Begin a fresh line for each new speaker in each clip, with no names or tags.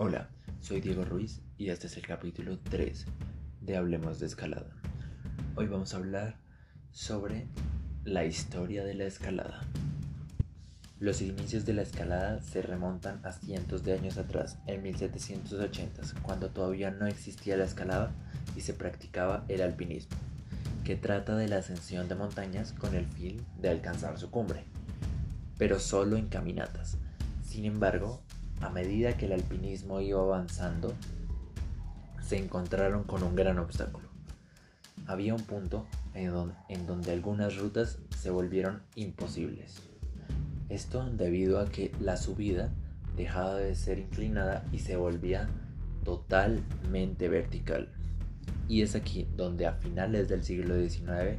Hola, soy Diego Ruiz y este es el capítulo 3 de Hablemos de Escalada. Hoy vamos a hablar sobre la historia de la escalada. Los inicios de la escalada se remontan a cientos de años atrás, en 1780, cuando todavía no existía la escalada y se practicaba el alpinismo, que trata de la ascensión de montañas con el fin de alcanzar su cumbre, pero solo en caminatas. Sin embargo, a medida que el alpinismo iba avanzando, se encontraron con un gran obstáculo. Había un punto en donde, algunas rutas se volvieron imposibles. Esto debido a que la subida dejaba de ser inclinada y se volvía totalmente vertical. Y es aquí donde a finales del siglo XIX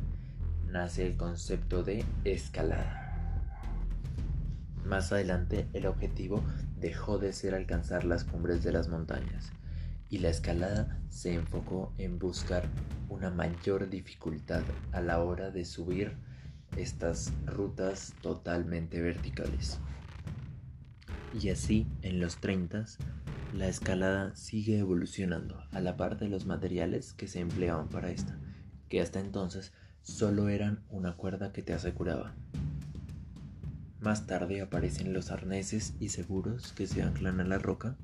nace el concepto de escalada. Más adelante el objetivo dejó de ser alcanzar las cumbres de las montañas y la escalada se enfocó en buscar una mayor dificultad a la hora de subir estas rutas totalmente verticales. Y así, en los 30, la escalada sigue evolucionando a la par de los materiales que se empleaban para esta, que hasta entonces solo eran una cuerda que te aseguraba. Más tarde aparecen los arneses y seguros que se anclan a la roca,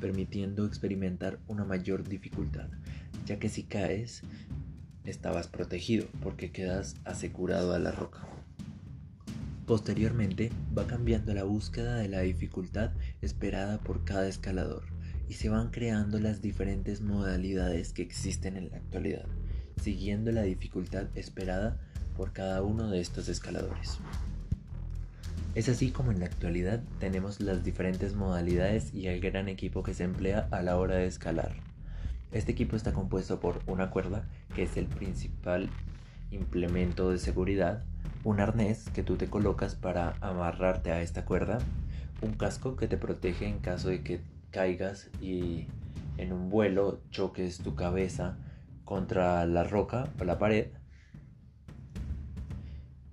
permitiendo experimentar una mayor dificultad, ya que si caes, estabas protegido porque quedas asegurado a la roca. Posteriormente va cambiando la búsqueda de la dificultad esperada por cada escalador y se van creando las diferentes modalidades que existen en la actualidad, siguiendo la dificultad esperada por cada uno de estos escaladores. Es así como en la actualidad tenemos las diferentes modalidades y el gran equipo que se emplea a la hora de escalar. Este equipo está compuesto por una cuerda, que es el principal implemento de seguridad, un arnés que tú te colocas para amarrarte a esta cuerda, un casco que te protege en caso de que caigas y en un vuelo choques tu cabeza contra la roca o la pared,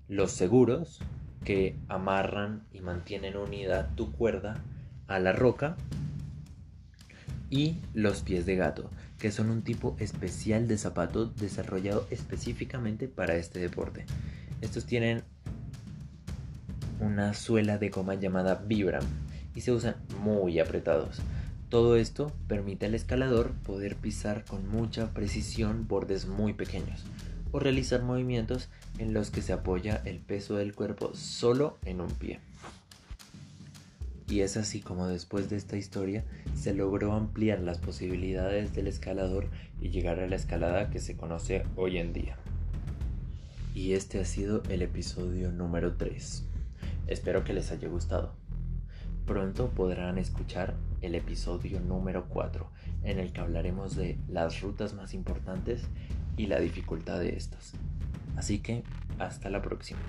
los seguros, que amarran y mantienen unida tu cuerda a la roca y los pies de gato, que son un tipo especial de zapato desarrollado específicamente para este deporte. Estos tienen una suela de goma llamada Vibram y se usan muy apretados. Todo esto permite al escalador poder pisar con mucha precisión bordes muy pequeños o realizar movimientos en los que se apoya el peso del cuerpo solo en un pie. Y es así como después de esta historia se logró ampliar las posibilidades del escalador y llegar a la escalada que se conoce hoy en día. Y este ha sido el episodio número 3. Espero que les haya gustado. Pronto podrán escuchar el episodio número 4, en el que hablaremos de las rutas más importantes y la dificultad de estas. Así que hasta la próxima.